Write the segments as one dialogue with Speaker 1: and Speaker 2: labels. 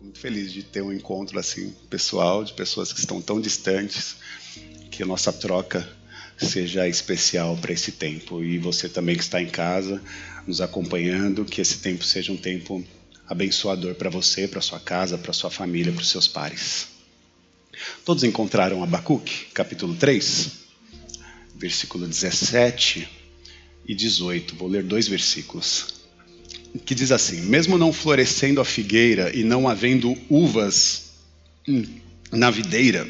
Speaker 1: Fico muito feliz de ter um encontro assim pessoal de pessoas que estão tão distantes, que a nossa troca seja especial para esse tempo e você também que está em casa nos acompanhando, que esse tempo seja um tempo abençoador para você, para sua casa, para sua família, para os seus pares. Todos encontraram Abacuque, capítulo 3, versículo 17 e 18. Vou ler dois versículos. Que diz assim: Mesmo não florescendo a figueira e não havendo uvas na videira,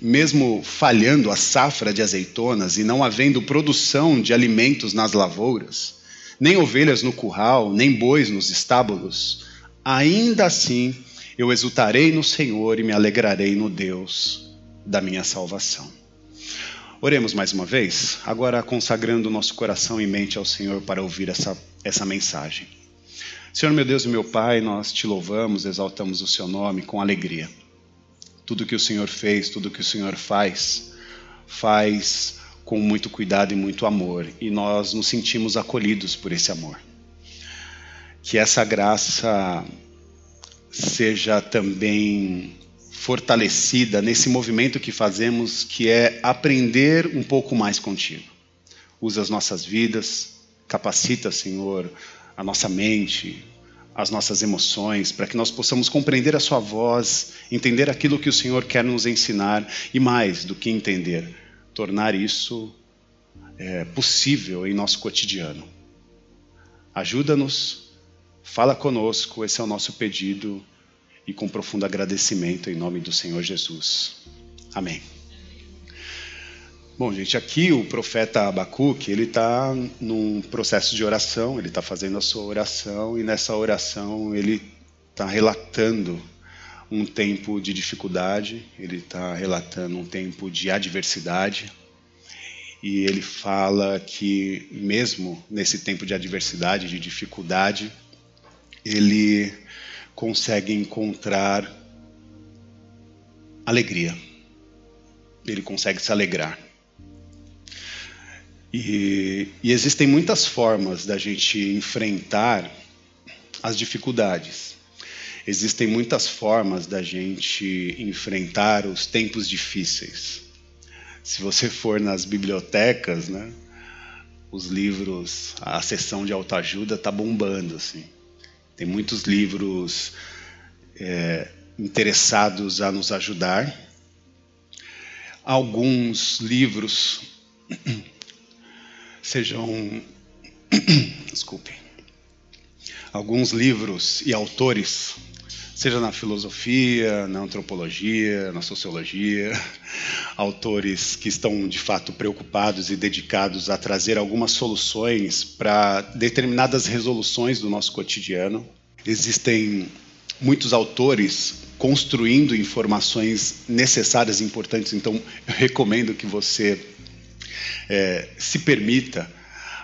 Speaker 1: mesmo falhando a safra de azeitonas e não havendo produção de alimentos nas lavouras, nem ovelhas no curral, nem bois nos estábulos, ainda assim eu exultarei no Senhor e me alegrarei no Deus da minha salvação. Oremos mais uma vez, agora consagrando nosso coração e mente ao Senhor para ouvir essa, essa mensagem. Senhor, meu Deus e meu Pai, nós te louvamos, exaltamos o seu nome com alegria. Tudo que o Senhor fez, tudo que o Senhor faz, faz com muito cuidado e muito amor, e nós nos sentimos acolhidos por esse amor. Que essa graça seja também fortalecida nesse movimento que fazemos, que é aprender um pouco mais contigo. Usa as nossas vidas, capacita, Senhor, a nossa mente, as nossas emoções, para que nós possamos compreender a Sua voz, entender aquilo que o Senhor quer nos ensinar e mais do que entender, tornar isso é, possível em nosso cotidiano. Ajuda-nos, fala conosco, esse é o nosso pedido e com profundo agradecimento em nome do Senhor Jesus. Amém. Bom, gente, aqui o profeta Abacuque, ele está num processo de oração, ele está fazendo a sua oração e nessa oração ele está relatando um tempo de dificuldade, ele está relatando um tempo de adversidade e ele fala que mesmo nesse tempo de adversidade, de dificuldade, ele consegue encontrar alegria. Ele consegue se alegrar. E, e, existem muitas formas da gente enfrentar as dificuldades. Existem muitas formas da gente enfrentar os tempos difíceis. Se você for nas bibliotecas, né, os livros, a seção de autoajuda está bombando assim. Tem muitos livros é, interessados a nos ajudar. Alguns livros sejam. Desculpem. Alguns livros e autores, seja na filosofia, na antropologia, na sociologia, autores que estão de fato preocupados e dedicados a trazer algumas soluções para determinadas resoluções do nosso cotidiano. Existem muitos autores construindo informações necessárias e importantes, então eu recomendo que você é, se permita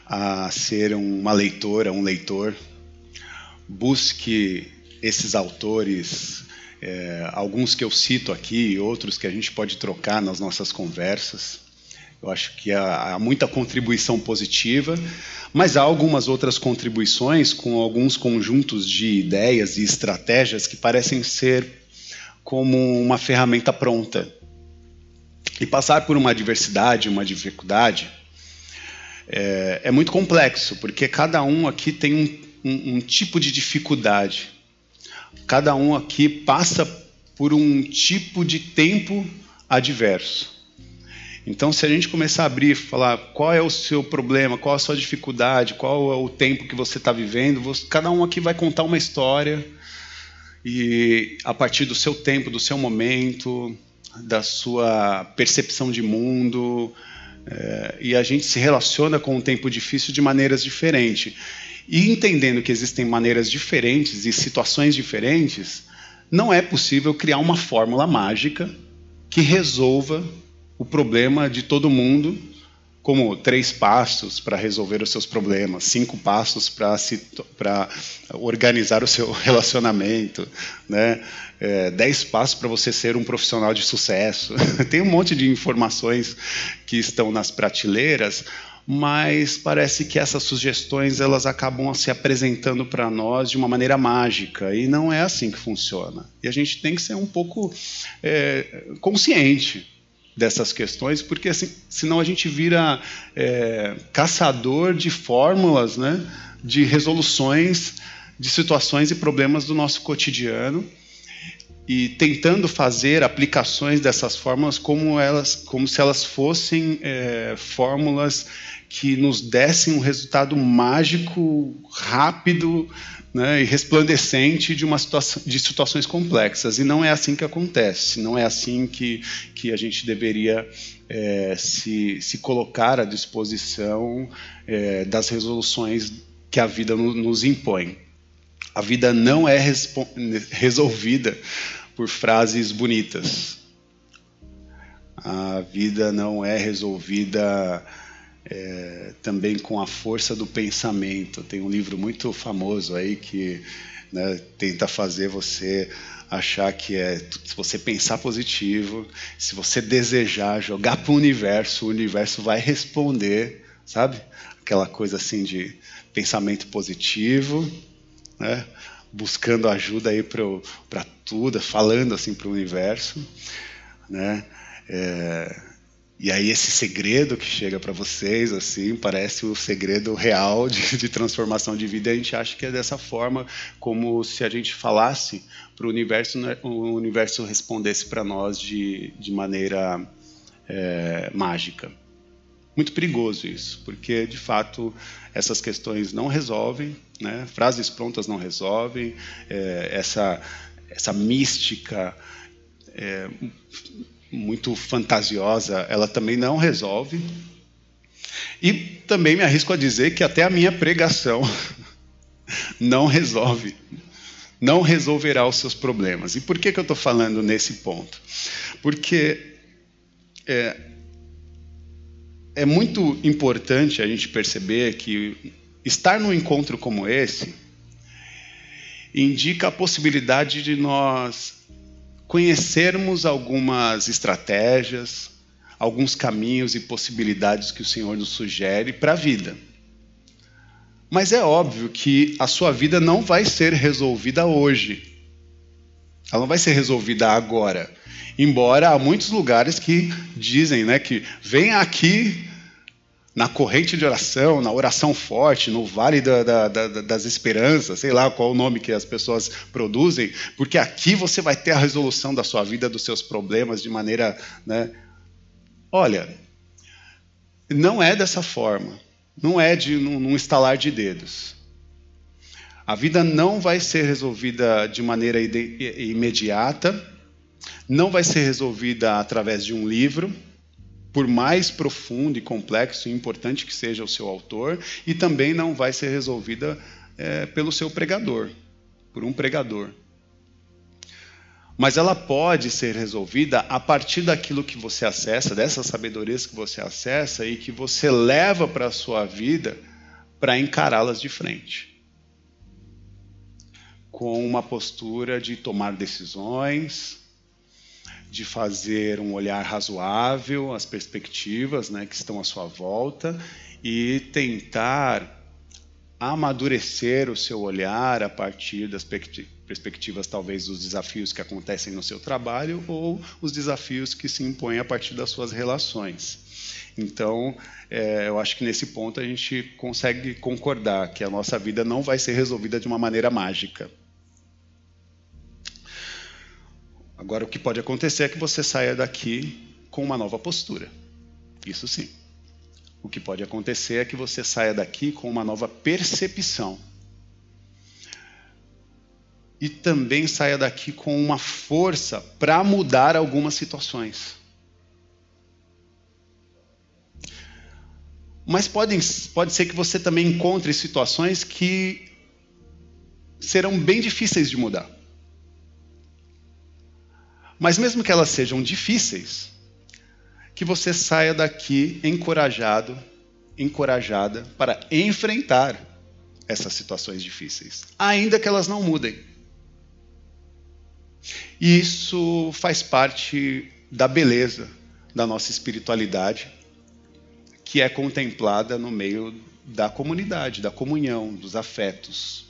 Speaker 1: a ser uma leitora, um leitor, busque esses autores, é, alguns que eu cito aqui, outros que a gente pode trocar nas nossas conversas. Eu acho que há, há muita contribuição positiva, mas há algumas outras contribuições com alguns conjuntos de ideias e estratégias que parecem ser como uma ferramenta pronta e passar por uma adversidade, uma dificuldade, é, é muito complexo, porque cada um aqui tem um, um, um tipo de dificuldade. Cada um aqui passa por um tipo de tempo adverso. Então, se a gente começar a abrir, falar qual é o seu problema, qual a sua dificuldade, qual é o tempo que você está vivendo, você, cada um aqui vai contar uma história e a partir do seu tempo, do seu momento, da sua percepção de mundo, é, e a gente se relaciona com o tempo difícil de maneiras diferentes. E entendendo que existem maneiras diferentes e situações diferentes, não é possível criar uma fórmula mágica que resolva o problema de todo mundo como três passos para resolver os seus problemas, cinco passos para organizar o seu relacionamento, né? É, dez passos para você ser um profissional de sucesso. Tem um monte de informações que estão nas prateleiras, mas parece que essas sugestões elas acabam se apresentando para nós de uma maneira mágica e não é assim que funciona. E a gente tem que ser um pouco é, consciente dessas questões, porque assim, senão a gente vira é, caçador de fórmulas, né, de resoluções de situações e problemas do nosso cotidiano e tentando fazer aplicações dessas fórmulas como elas, como se elas fossem é, fórmulas que nos dessem um resultado mágico, rápido né, e resplandecente de uma situação, de situações complexas. E não é assim que acontece. Não é assim que, que a gente deveria é, se, se colocar à disposição é, das resoluções que a vida no, nos impõe. A vida não é resolvida por frases bonitas. A vida não é resolvida é, também com a força do pensamento. Tem um livro muito famoso aí que né, tenta fazer você achar que é se você pensar positivo, se você desejar jogar para o universo, o universo vai responder, sabe? Aquela coisa assim de pensamento positivo né? buscando ajuda aí para tudo, falando assim para o universo, né? É, e aí esse segredo que chega para vocês assim parece o segredo real de, de, transformação de vida. A gente acha que é dessa forma, como se a gente falasse para o universo, né? o universo respondesse para nós de, de maneira é, mágica. Muito perigoso isso, porque de fato essas questões não resolvem, né? frases prontas não resolvem, é, essa, essa mística é, muito fantasiosa, ela também não resolve. E também me arrisco a dizer que até a minha pregação não resolve, não resolverá os seus problemas. E por que, que eu estou falando nesse ponto? Porque é, é muito importante a gente perceber que estar num encontro como esse indica a possibilidade de nós conhecermos algumas estratégias, alguns caminhos e possibilidades que o Senhor nos sugere para a vida. Mas é óbvio que a sua vida não vai ser resolvida hoje. Ela não vai ser resolvida agora. Embora há muitos lugares que dizem né, que vem aqui na corrente de oração, na oração forte, no vale da, da, da, das esperanças, sei lá qual o nome que as pessoas produzem, porque aqui você vai ter a resolução da sua vida, dos seus problemas de maneira. Né? Olha, não é dessa forma, não é de num, estalar de dedos. A vida não vai ser resolvida de maneira imediata, não vai ser resolvida através de um livro por mais profundo e complexo e importante que seja o seu autor, e também não vai ser resolvida é, pelo seu pregador, por um pregador. Mas ela pode ser resolvida a partir daquilo que você acessa, dessas sabedorias que você acessa e que você leva para a sua vida para encará-las de frente. Com uma postura de tomar decisões, de fazer um olhar razoável às perspectivas né, que estão à sua volta e tentar amadurecer o seu olhar a partir das perspectivas, talvez, dos desafios que acontecem no seu trabalho ou os desafios que se impõem a partir das suas relações. Então, é, eu acho que nesse ponto a gente consegue concordar que a nossa vida não vai ser resolvida de uma maneira mágica. Agora, o que pode acontecer é que você saia daqui com uma nova postura. Isso sim. O que pode acontecer é que você saia daqui com uma nova percepção. E também saia daqui com uma força para mudar algumas situações. Mas pode, pode ser que você também encontre situações que serão bem difíceis de mudar. Mas mesmo que elas sejam difíceis, que você saia daqui encorajado, encorajada para enfrentar essas situações difíceis, ainda que elas não mudem. E isso faz parte da beleza da nossa espiritualidade, que é contemplada no meio da comunidade, da comunhão, dos afetos,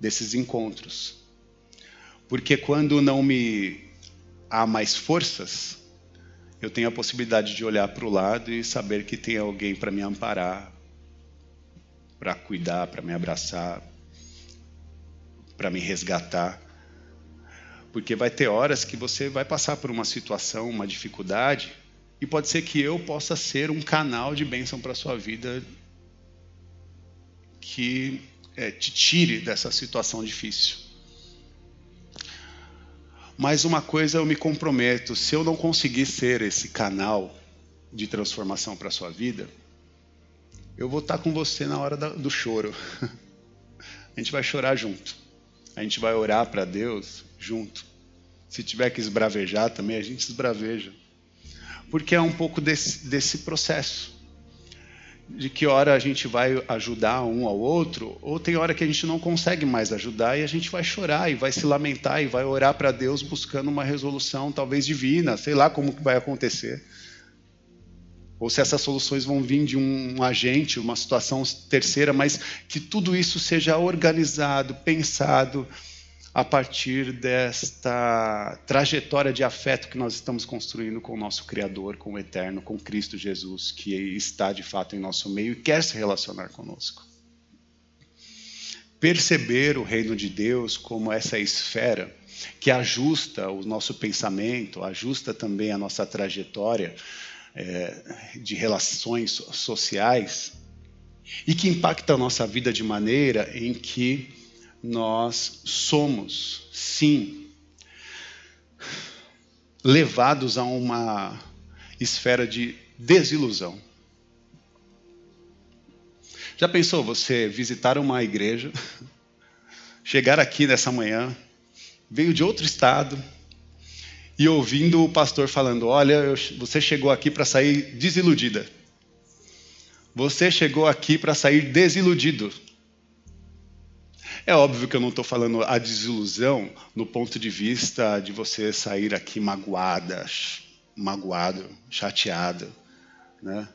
Speaker 1: desses encontros. Porque quando não me há mais forças, eu tenho a possibilidade de olhar para o lado e saber que tem alguém para me amparar, para cuidar, para me abraçar, para me resgatar. Porque vai ter horas que você vai passar por uma situação, uma dificuldade, e pode ser que eu possa ser um canal de bênção para a sua vida que é, te tire dessa situação difícil. Mas uma coisa eu me comprometo: se eu não conseguir ser esse canal de transformação para a sua vida, eu vou estar com você na hora do choro. A gente vai chorar junto. A gente vai orar para Deus junto. Se tiver que esbravejar também, a gente esbraveja. Porque é um pouco desse, desse processo de que hora a gente vai ajudar um ao outro, ou tem hora que a gente não consegue mais ajudar e a gente vai chorar e vai se lamentar e vai orar para Deus buscando uma resolução talvez divina, sei lá como que vai acontecer. Ou se essas soluções vão vir de um agente, uma situação terceira, mas que tudo isso seja organizado, pensado, a partir desta trajetória de afeto que nós estamos construindo com o nosso Criador, com o Eterno, com Cristo Jesus, que está de fato em nosso meio e quer se relacionar conosco. Perceber o reino de Deus como essa esfera que ajusta o nosso pensamento, ajusta também a nossa trajetória é, de relações sociais e que impacta a nossa vida de maneira em que nós somos, sim, levados a uma esfera de desilusão. Já pensou você visitar uma igreja, chegar aqui nessa manhã, veio de outro estado, e ouvindo o pastor falando: Olha, você chegou aqui para sair desiludida. Você chegou aqui para sair desiludido. É óbvio que eu não estou falando a desilusão no ponto de vista de você sair aqui magoada, magoado, chateado, né?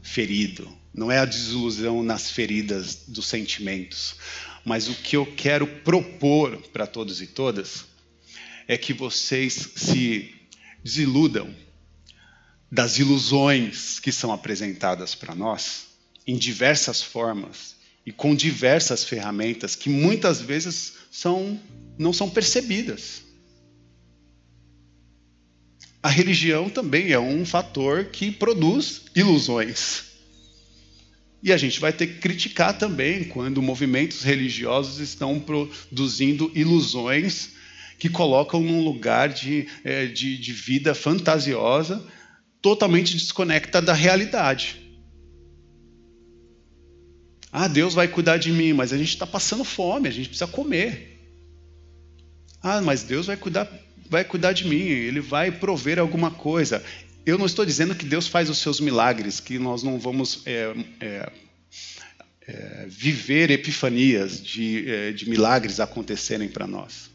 Speaker 1: ferido. Não é a desilusão nas feridas dos sentimentos. Mas o que eu quero propor para todos e todas é que vocês se desiludam das ilusões que são apresentadas para nós em diversas formas e com diversas ferramentas que muitas vezes são, não são percebidas. A religião também é um fator que produz ilusões. E a gente vai ter que criticar também quando movimentos religiosos estão produzindo ilusões que colocam num lugar de, é, de, de vida fantasiosa, totalmente desconecta da realidade. Ah, Deus vai cuidar de mim, mas a gente está passando fome, a gente precisa comer. Ah, mas Deus vai cuidar, vai cuidar de mim, Ele vai prover alguma coisa. Eu não estou dizendo que Deus faz os seus milagres, que nós não vamos é, é, é, viver epifanias de, é, de milagres acontecerem para nós.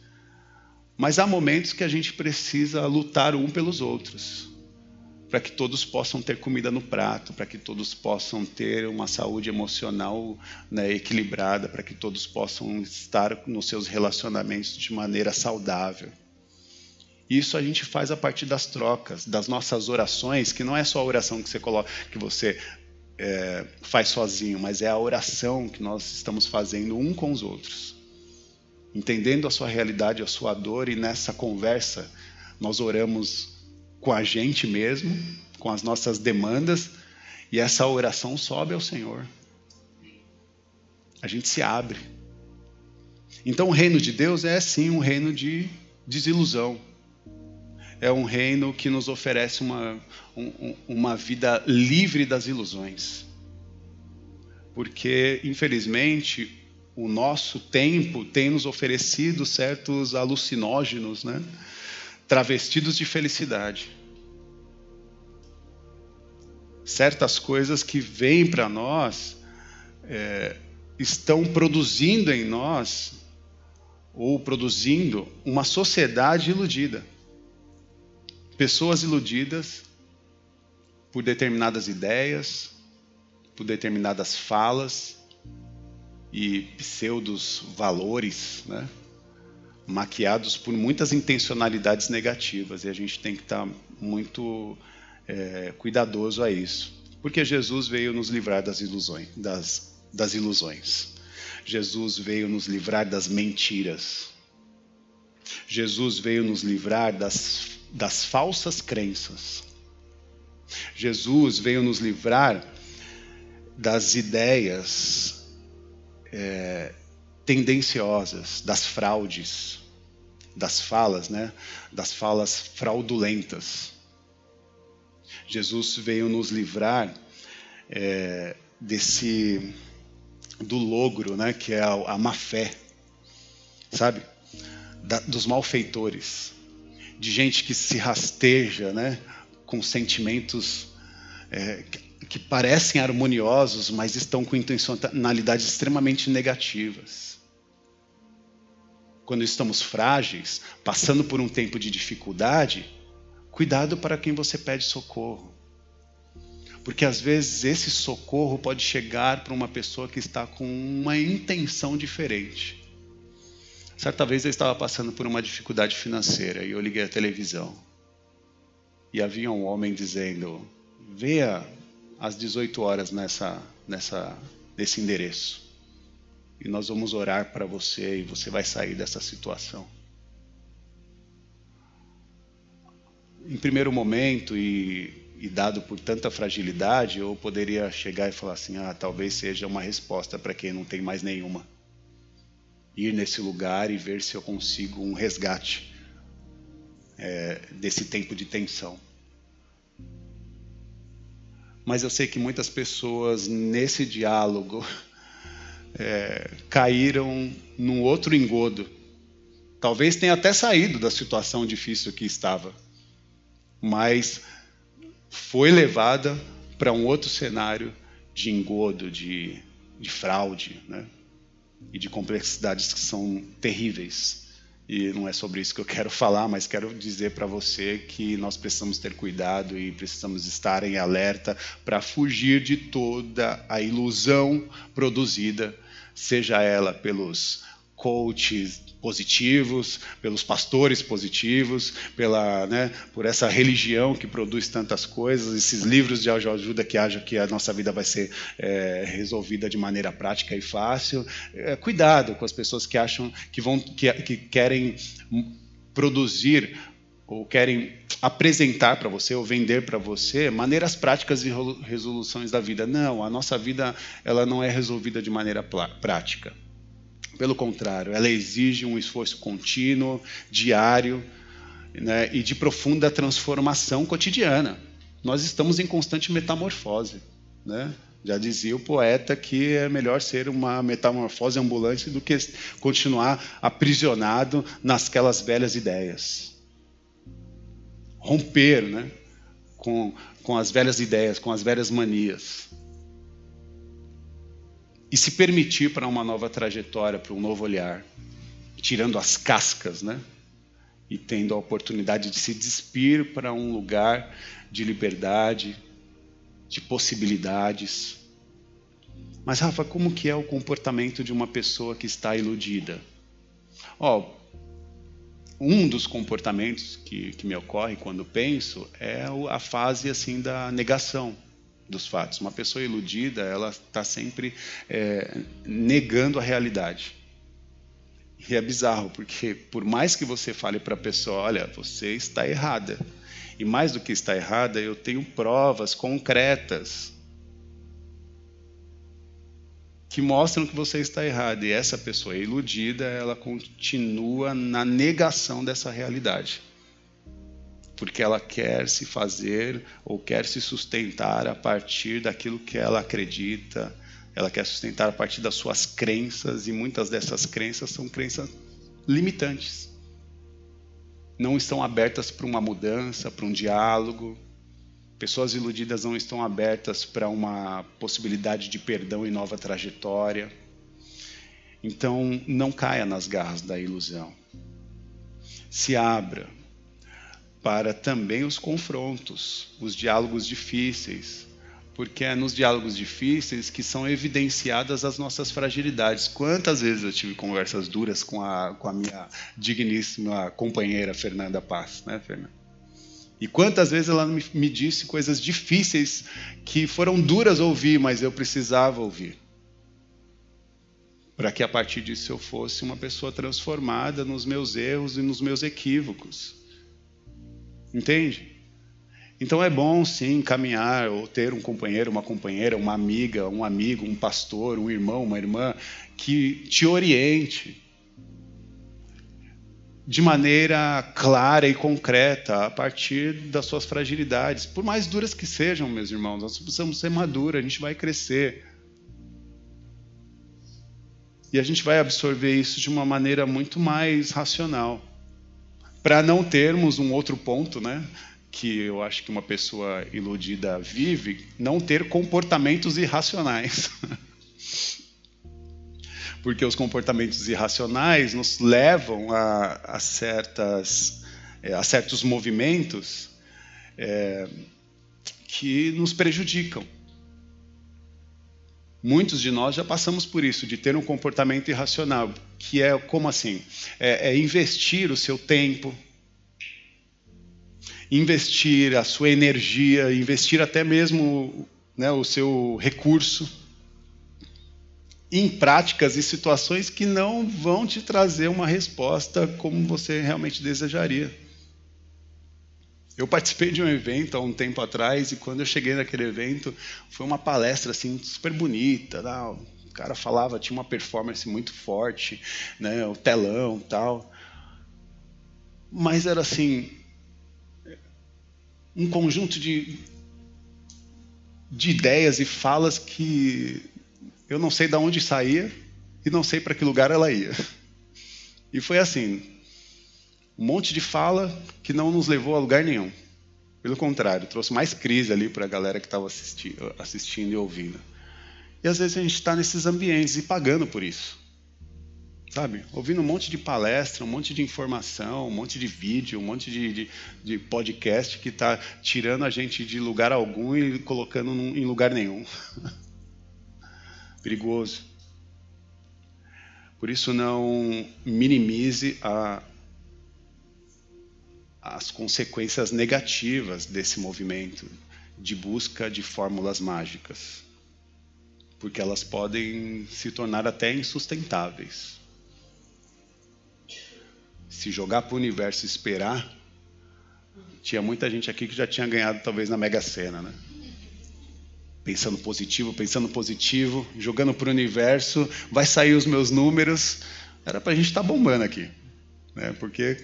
Speaker 1: Mas há momentos que a gente precisa lutar um pelos outros para que todos possam ter comida no prato, para que todos possam ter uma saúde emocional né, equilibrada, para que todos possam estar nos seus relacionamentos de maneira saudável. Isso a gente faz a partir das trocas, das nossas orações, que não é só a oração que você coloca, que você é, faz sozinho, mas é a oração que nós estamos fazendo um com os outros, entendendo a sua realidade, a sua dor e nessa conversa nós oramos com a gente mesmo, com as nossas demandas, e essa oração sobe ao Senhor. A gente se abre. Então, o reino de Deus é sim um reino de desilusão. É um reino que nos oferece uma, um, uma vida livre das ilusões. Porque, infelizmente, o nosso tempo tem nos oferecido certos alucinógenos, né? Travestidos de felicidade. Certas coisas que vêm para nós é, estão produzindo em nós, ou produzindo, uma sociedade iludida. Pessoas iludidas por determinadas ideias, por determinadas falas e pseudos valores, né? Maquiados por muitas intencionalidades negativas e a gente tem que estar muito é, cuidadoso a isso, porque Jesus veio nos livrar das ilusões, das, das ilusões. Jesus veio nos livrar das mentiras. Jesus veio nos livrar das, das falsas crenças. Jesus veio nos livrar das ideias é, tendenciosas, das fraudes, das falas, né? Das falas fraudulentas. Jesus veio nos livrar é, desse do logro, né? Que é a, a má fé, sabe? Da, dos malfeitores, de gente que se rasteja, né? Com sentimentos é, que parecem harmoniosos, mas estão com intencionalidades extremamente negativas quando estamos frágeis, passando por um tempo de dificuldade, cuidado para quem você pede socorro. Porque às vezes esse socorro pode chegar para uma pessoa que está com uma intenção diferente. Certa vez eu estava passando por uma dificuldade financeira e eu liguei a televisão. E havia um homem dizendo: "Venha às 18 horas nessa nessa nesse endereço" e nós vamos orar para você e você vai sair dessa situação. Em primeiro momento e, e, dado por tanta fragilidade, eu poderia chegar e falar assim: ah, talvez seja uma resposta para quem não tem mais nenhuma. Ir nesse lugar e ver se eu consigo um resgate é, desse tempo de tensão. Mas eu sei que muitas pessoas nesse diálogo é, caíram num outro engodo. Talvez tenha até saído da situação difícil que estava, mas foi levada para um outro cenário de engodo, de, de fraude, né? e de complexidades que são terríveis. E não é sobre isso que eu quero falar, mas quero dizer para você que nós precisamos ter cuidado e precisamos estar em alerta para fugir de toda a ilusão produzida, seja ela pelos coaches positivos, pelos pastores positivos, pela, né, por essa religião que produz tantas coisas, esses livros de ajuda que acham que a nossa vida vai ser é, resolvida de maneira prática e fácil. É, cuidado com as pessoas que acham que vão, que, que querem produzir ou querem apresentar para você ou vender para você maneiras práticas de resoluções da vida. Não, a nossa vida ela não é resolvida de maneira prática. Pelo contrário, ela exige um esforço contínuo, diário né, e de profunda transformação cotidiana. Nós estamos em constante metamorfose. Né? Já dizia o poeta que é melhor ser uma metamorfose ambulante do que continuar aprisionado nasquelas velhas ideias. Romper né, com, com as velhas ideias, com as velhas manias e se permitir para uma nova trajetória, para um novo olhar, tirando as cascas, né? E tendo a oportunidade de se despir para um lugar de liberdade, de possibilidades. Mas Rafa, como que é o comportamento de uma pessoa que está iludida? Ó, oh, um dos comportamentos que, que me ocorre quando penso é a fase assim da negação dos fatos. Uma pessoa iludida, ela está sempre é, negando a realidade. E é bizarro, porque por mais que você fale para a pessoa, olha, você está errada. E mais do que está errada, eu tenho provas concretas que mostram que você está errada. E essa pessoa iludida, ela continua na negação dessa realidade porque ela quer se fazer ou quer se sustentar a partir daquilo que ela acredita, ela quer sustentar a partir das suas crenças e muitas dessas crenças são crenças limitantes. Não estão abertas para uma mudança, para um diálogo. Pessoas iludidas não estão abertas para uma possibilidade de perdão e nova trajetória. Então, não caia nas garras da ilusão. Se abra, para também os confrontos, os diálogos difíceis, porque é nos diálogos difíceis que são evidenciadas as nossas fragilidades. Quantas vezes eu tive conversas duras com a, com a minha digníssima companheira Fernanda Paz, né, Fernanda? E quantas vezes ela me, me disse coisas difíceis que foram duras ouvir, mas eu precisava ouvir. Para que a partir disso eu fosse uma pessoa transformada nos meus erros e nos meus equívocos. Entende? Então é bom sim caminhar ou ter um companheiro, uma companheira, uma amiga, um amigo, um pastor, um irmão, uma irmã que te oriente de maneira clara e concreta a partir das suas fragilidades, por mais duras que sejam, meus irmãos. Nós precisamos ser maduros, a gente vai crescer. E a gente vai absorver isso de uma maneira muito mais racional. Para não termos um outro ponto, né? que eu acho que uma pessoa iludida vive, não ter comportamentos irracionais. Porque os comportamentos irracionais nos levam a, a certas, é, a certos movimentos é, que nos prejudicam. Muitos de nós já passamos por isso, de ter um comportamento irracional, que é como assim? É, é investir o seu tempo, investir a sua energia, investir até mesmo né, o seu recurso em práticas e situações que não vão te trazer uma resposta como você realmente desejaria. Eu participei de um evento há um tempo atrás e quando eu cheguei naquele evento foi uma palestra assim super bonita, o cara falava tinha uma performance muito forte, né, o telão tal, mas era assim um conjunto de, de ideias e falas que eu não sei de onde saía e não sei para que lugar ela ia. E foi assim, um monte de fala que não nos levou a lugar nenhum. Pelo contrário, trouxe mais crise ali para a galera que estava assisti assistindo e ouvindo. E às vezes a gente está nesses ambientes e pagando por isso sabe? Ouvindo um monte de palestra, um monte de informação, um monte de vídeo, um monte de, de, de podcast que está tirando a gente de lugar algum e colocando num, em lugar nenhum. Perigoso. Por isso, não minimize a, as consequências negativas desse movimento de busca de fórmulas mágicas, porque elas podem se tornar até insustentáveis se jogar para o universo e esperar, tinha muita gente aqui que já tinha ganhado talvez na Mega Sena, né? Pensando positivo, pensando positivo, jogando para o universo, vai sair os meus números. Era para a gente estar tá bombando aqui, né? Porque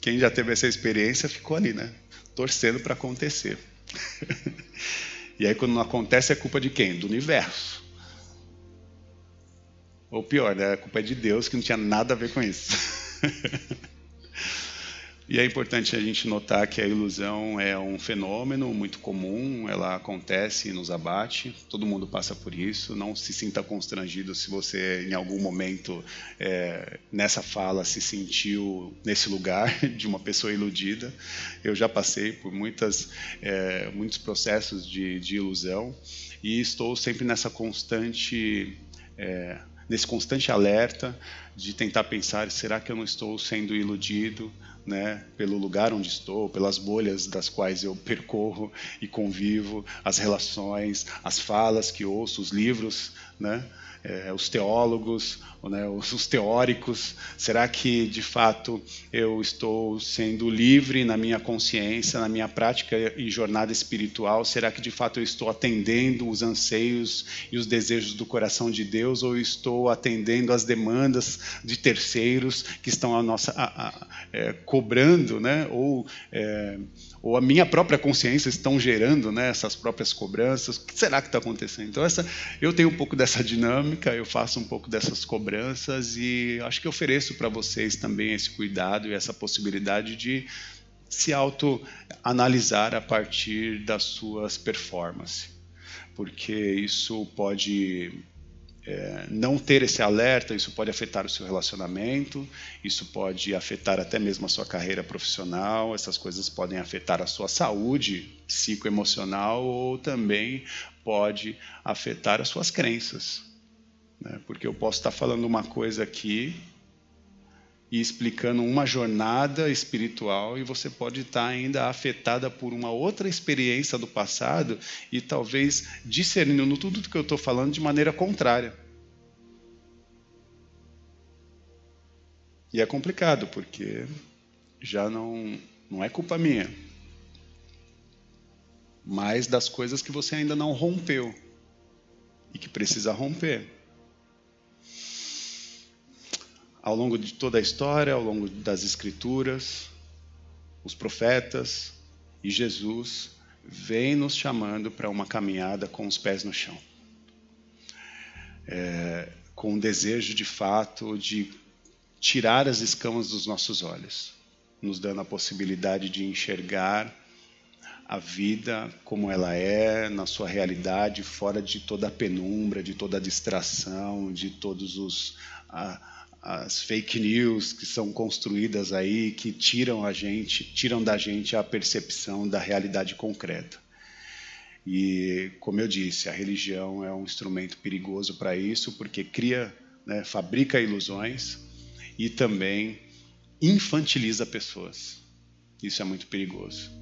Speaker 1: quem já teve essa experiência ficou ali, né? Torcendo para acontecer. e aí quando não acontece é culpa de quem? Do universo. Ou pior, né? A culpa é de Deus que não tinha nada a ver com isso. E é importante a gente notar que a ilusão é um fenômeno muito comum, ela acontece e nos abate, todo mundo passa por isso. Não se sinta constrangido se você, em algum momento, é, nessa fala, se sentiu nesse lugar de uma pessoa iludida. Eu já passei por muitas, é, muitos processos de, de, ilusão e estou sempre nessa constante. É, nesse constante alerta de tentar pensar: será que eu não estou sendo iludido? né, pelo lugar onde estou, pelas bolhas das quais eu percorro e convivo, as relações, as falas que ouço, os livros, né, é, os teólogos, né, os, os, teóricos? Será que de fato eu estou sendo livre na minha consciência, na minha prática e jornada espiritual? Será que de fato eu estou atendendo os anseios e os desejos do coração de Deus ou estou atendendo as demandas de terceiros que estão a nossa a, a, é, cobrando, né? Ou é, ou a minha própria consciência estão gerando né, essas próprias cobranças. O que será que está acontecendo? Então, essa, eu tenho um pouco dessa dinâmica, eu faço um pouco dessas cobranças e acho que ofereço para vocês também esse cuidado e essa possibilidade de se autoanalisar a partir das suas performances, porque isso pode é, não ter esse alerta, isso pode afetar o seu relacionamento, isso pode afetar até mesmo a sua carreira profissional, essas coisas podem afetar a sua saúde psicoemocional ou também pode afetar as suas crenças. Né? Porque eu posso estar falando uma coisa aqui e explicando uma jornada espiritual e você pode estar ainda afetada por uma outra experiência do passado e talvez discernindo tudo que eu estou falando de maneira contrária. E é complicado porque já não não é culpa minha, mas das coisas que você ainda não rompeu e que precisa romper. Ao longo de toda a história, ao longo das Escrituras, os profetas e Jesus vem nos chamando para uma caminhada com os pés no chão. É, com o desejo de fato de tirar as escamas dos nossos olhos, nos dando a possibilidade de enxergar a vida como ela é, na sua realidade, fora de toda a penumbra, de toda a distração, de todos os. As fake news que são construídas aí, que tiram a gente, tiram da gente a percepção da realidade concreta. E, como eu disse, a religião é um instrumento perigoso para isso, porque cria, né, fabrica ilusões e também infantiliza pessoas. Isso é muito perigoso.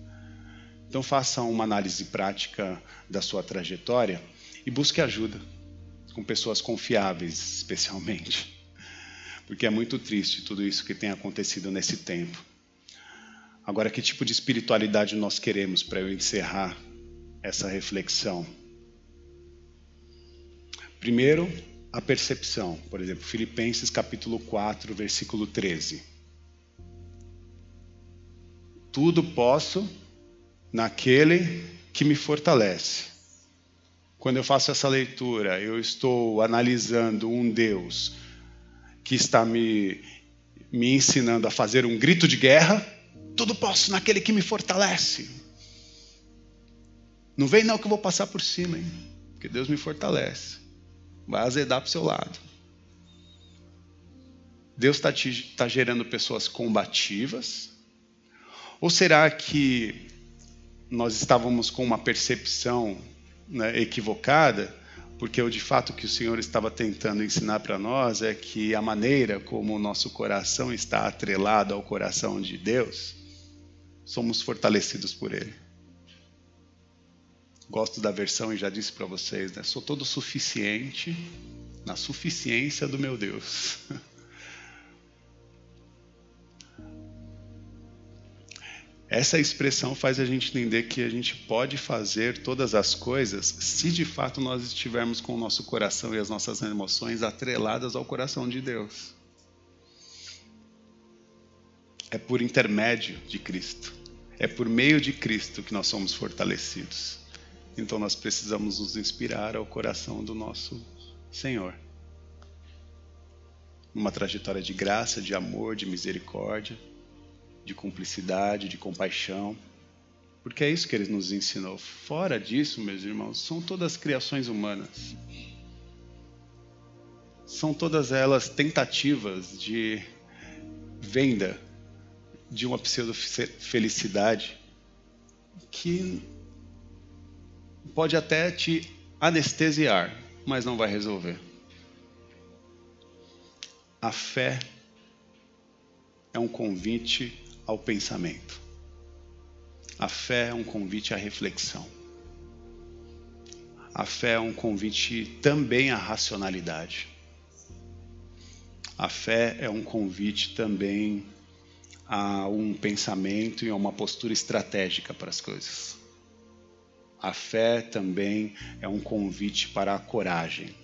Speaker 1: Então, faça uma análise prática da sua trajetória e busque ajuda com pessoas confiáveis, especialmente porque é muito triste tudo isso que tem acontecido nesse tempo. Agora, que tipo de espiritualidade nós queremos para eu encerrar essa reflexão? Primeiro, a percepção. Por exemplo, Filipenses capítulo 4, versículo 13. Tudo posso naquele que me fortalece. Quando eu faço essa leitura, eu estou analisando um Deus que está me, me ensinando a fazer um grito de guerra, tudo posso naquele que me fortalece. Não vem não que eu vou passar por cima, hein? Porque Deus me fortalece. Vai azedar para o seu lado. Deus está tá gerando pessoas combativas? Ou será que nós estávamos com uma percepção né, equivocada porque o de fato que o Senhor estava tentando ensinar para nós é que a maneira como o nosso coração está atrelado ao coração de Deus, somos fortalecidos por Ele. Gosto da versão e já disse para vocês, né? Sou todo suficiente na suficiência do meu Deus. Essa expressão faz a gente entender que a gente pode fazer todas as coisas se de fato nós estivermos com o nosso coração e as nossas emoções atreladas ao coração de Deus. É por intermédio de Cristo, é por meio de Cristo que nós somos fortalecidos. Então nós precisamos nos inspirar ao coração do nosso Senhor. Uma trajetória de graça, de amor, de misericórdia de cumplicidade, de compaixão, porque é isso que ele nos ensinou. Fora disso, meus irmãos, são todas criações humanas. São todas elas tentativas de venda de uma pseudo-felicidade que pode até te anestesiar, mas não vai resolver. A fé é um convite ao pensamento. A fé é um convite à reflexão. A fé é um convite também à racionalidade. A fé é um convite também a um pensamento e a uma postura estratégica para as coisas. A fé também é um convite para a coragem.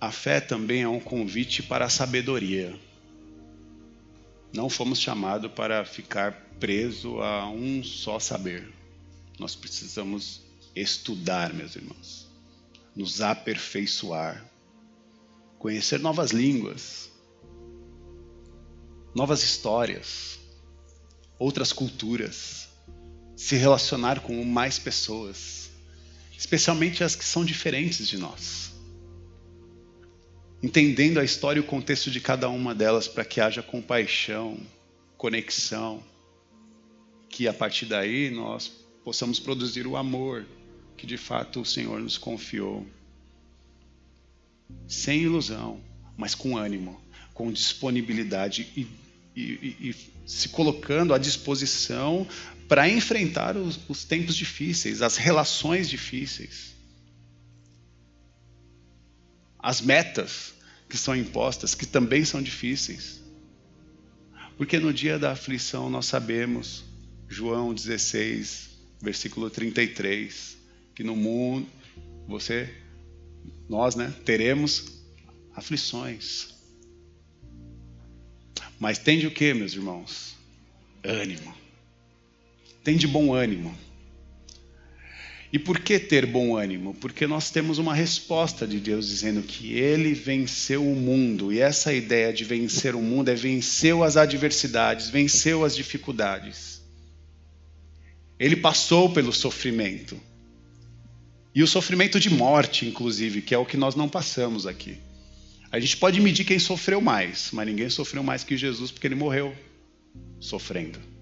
Speaker 1: A fé também é um convite para a sabedoria. Não fomos chamados para ficar preso a um só saber. Nós precisamos estudar, meus irmãos, nos aperfeiçoar, conhecer novas línguas, novas histórias, outras culturas, se relacionar com mais pessoas, especialmente as que são diferentes de nós. Entendendo a história e o contexto de cada uma delas para que haja compaixão, conexão, que a partir daí nós possamos produzir o amor que de fato o Senhor nos confiou. Sem ilusão, mas com ânimo, com disponibilidade e, e, e se colocando à disposição para enfrentar os, os tempos difíceis, as relações difíceis, as metas que são impostas, que também são difíceis. Porque no dia da aflição nós sabemos, João 16, versículo 33, que no mundo você nós, né, teremos aflições. Mas tende o que, meus irmãos? Ânimo. Tende bom ânimo. E por que ter bom ânimo? Porque nós temos uma resposta de Deus dizendo que Ele venceu o mundo. E essa ideia de vencer o mundo é venceu as adversidades, venceu as dificuldades. Ele passou pelo sofrimento. E o sofrimento de morte, inclusive, que é o que nós não passamos aqui. A gente pode medir quem sofreu mais, mas ninguém sofreu mais que Jesus porque ele morreu sofrendo.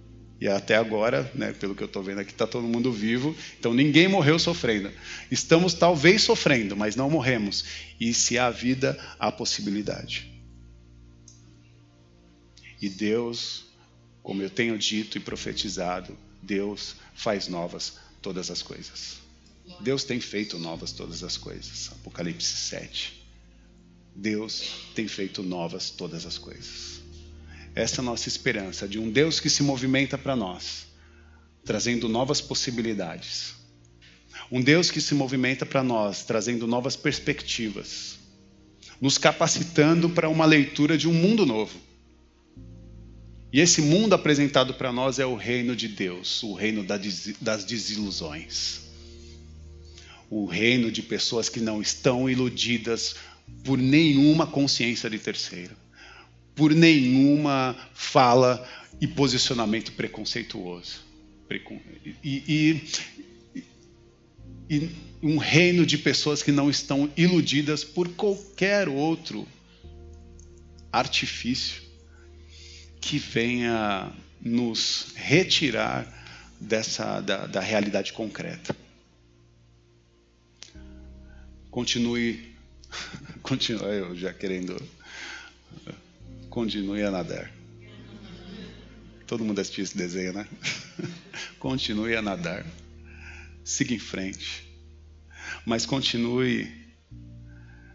Speaker 1: E até agora, né, pelo que eu estou vendo aqui, está todo mundo vivo, então ninguém morreu sofrendo. Estamos talvez sofrendo, mas não morremos. E se há vida, há possibilidade. E Deus, como eu tenho dito e profetizado, Deus faz novas todas as coisas. Deus tem feito novas todas as coisas. Apocalipse 7. Deus tem feito novas todas as coisas. Essa é a nossa esperança de um Deus que se movimenta para nós, trazendo novas possibilidades. Um Deus que se movimenta para nós, trazendo novas perspectivas, nos capacitando para uma leitura de um mundo novo. E esse mundo apresentado para nós é o reino de Deus, o reino das desilusões. O reino de pessoas que não estão iludidas por nenhuma consciência de terceiro, por nenhuma fala e posicionamento preconceituoso. E, e, e um reino de pessoas que não estão iludidas por qualquer outro artifício que venha nos retirar dessa da, da realidade concreta. Continue Continua eu já querendo. Continue a nadar. Todo mundo assistiu esse desenho, né? continue a nadar. Siga em frente. Mas continue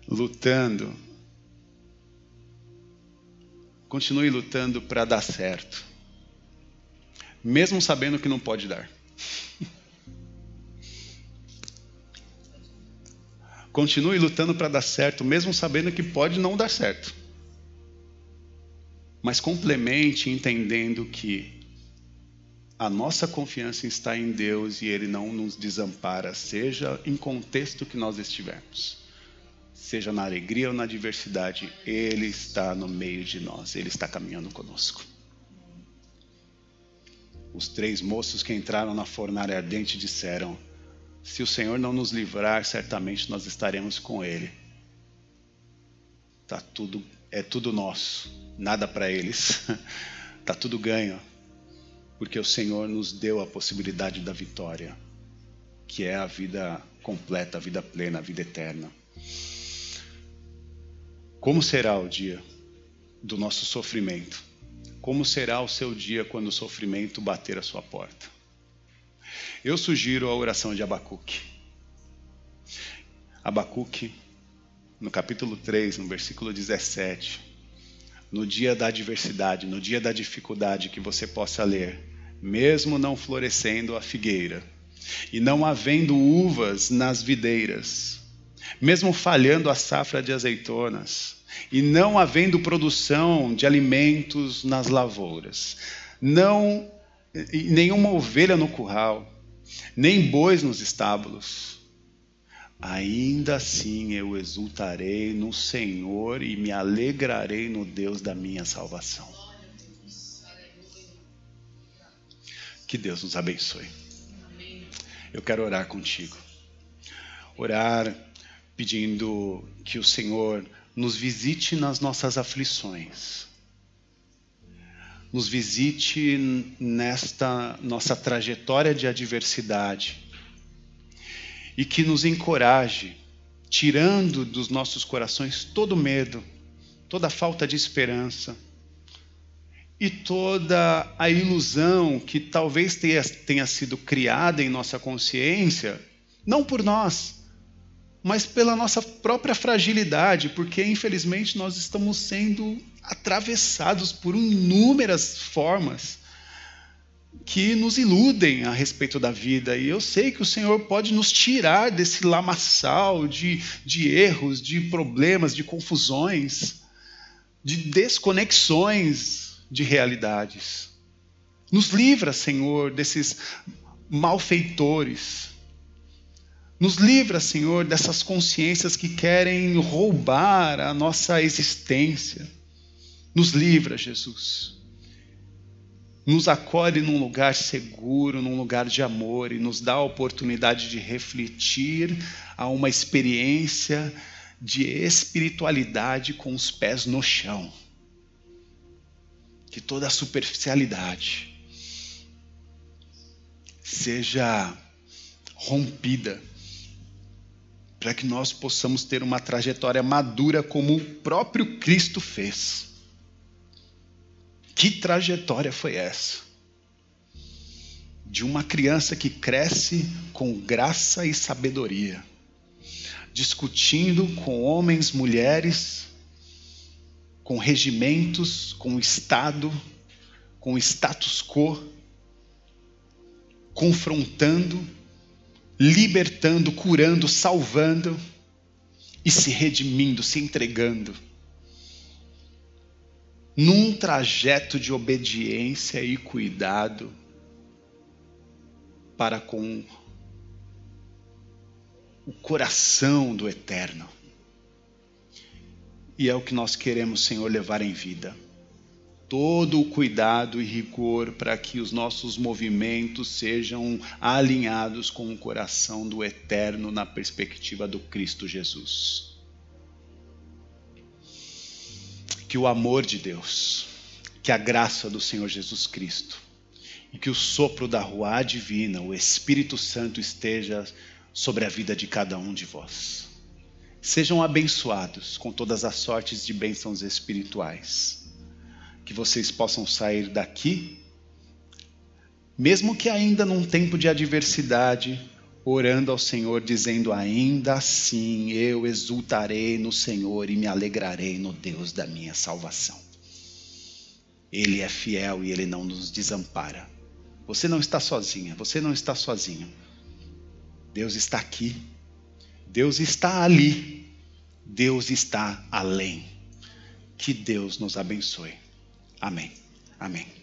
Speaker 1: lutando. Continue lutando para dar certo. Mesmo sabendo que não pode dar. Continue lutando para dar certo, mesmo sabendo que pode não dar certo. Mas complemente entendendo que a nossa confiança está em Deus e Ele não nos desampara, seja em contexto que nós estivermos, seja na alegria ou na adversidade, Ele está no meio de nós, Ele está caminhando conosco. Os três moços que entraram na fornalha ardente disseram: se o Senhor não nos livrar, certamente nós estaremos com Ele. Tá tudo, é tudo nosso, nada para eles. tá tudo ganho, porque o Senhor nos deu a possibilidade da vitória, que é a vida completa, a vida plena, a vida eterna. Como será o dia do nosso sofrimento? Como será o seu dia quando o sofrimento bater a sua porta? Eu sugiro a oração de Abacuque. Abacuque, no capítulo 3, no versículo 17. No dia da adversidade, no dia da dificuldade, que você possa ler, mesmo não florescendo a figueira, e não havendo uvas nas videiras, mesmo falhando a safra de azeitonas, e não havendo produção de alimentos nas lavouras, não nenhuma ovelha no curral, nem bois nos estábulos. Ainda assim eu exultarei no Senhor e me alegrarei no Deus da minha salvação. Que Deus nos abençoe. Eu quero orar contigo. Orar pedindo que o Senhor nos visite nas nossas aflições. Nos visite nesta nossa trajetória de adversidade e que nos encoraje, tirando dos nossos corações todo medo, toda falta de esperança e toda a ilusão que talvez tenha, tenha sido criada em nossa consciência, não por nós, mas pela nossa própria fragilidade, porque infelizmente nós estamos sendo atravessados por inúmeras formas que nos iludem a respeito da vida. E eu sei que o Senhor pode nos tirar desse lamaçal de, de erros, de problemas, de confusões, de desconexões de realidades. Nos livra, Senhor, desses malfeitores nos livra, Senhor, dessas consciências que querem roubar a nossa existência. Nos livra, Jesus. Nos acolhe num lugar seguro, num lugar de amor e nos dá a oportunidade de refletir a uma experiência de espiritualidade com os pés no chão. Que toda a superficialidade seja rompida para que nós possamos ter uma trajetória madura como o próprio Cristo fez. Que trajetória foi essa? De uma criança que cresce com graça e sabedoria, discutindo com homens, mulheres, com regimentos, com Estado, com status quo, confrontando libertando, curando, salvando e se redimindo, se entregando. Num trajeto de obediência e cuidado para com o coração do eterno. E é o que nós queremos, Senhor, levar em vida todo o cuidado e rigor para que os nossos movimentos sejam alinhados com o coração do eterno na perspectiva do Cristo Jesus. Que o amor de Deus, que a graça do Senhor Jesus Cristo e que o sopro da rua divina, o Espírito Santo esteja sobre a vida de cada um de vós. Sejam abençoados com todas as sortes de bênçãos espirituais que vocês possam sair daqui, mesmo que ainda num tempo de adversidade, orando ao Senhor, dizendo: Ainda assim eu exultarei no Senhor e me alegrarei no Deus da minha salvação. Ele é fiel e ele não nos desampara. Você não está sozinha, você não está sozinho. Deus está aqui, Deus está ali, Deus está além. Que Deus nos abençoe. Amém. Amém.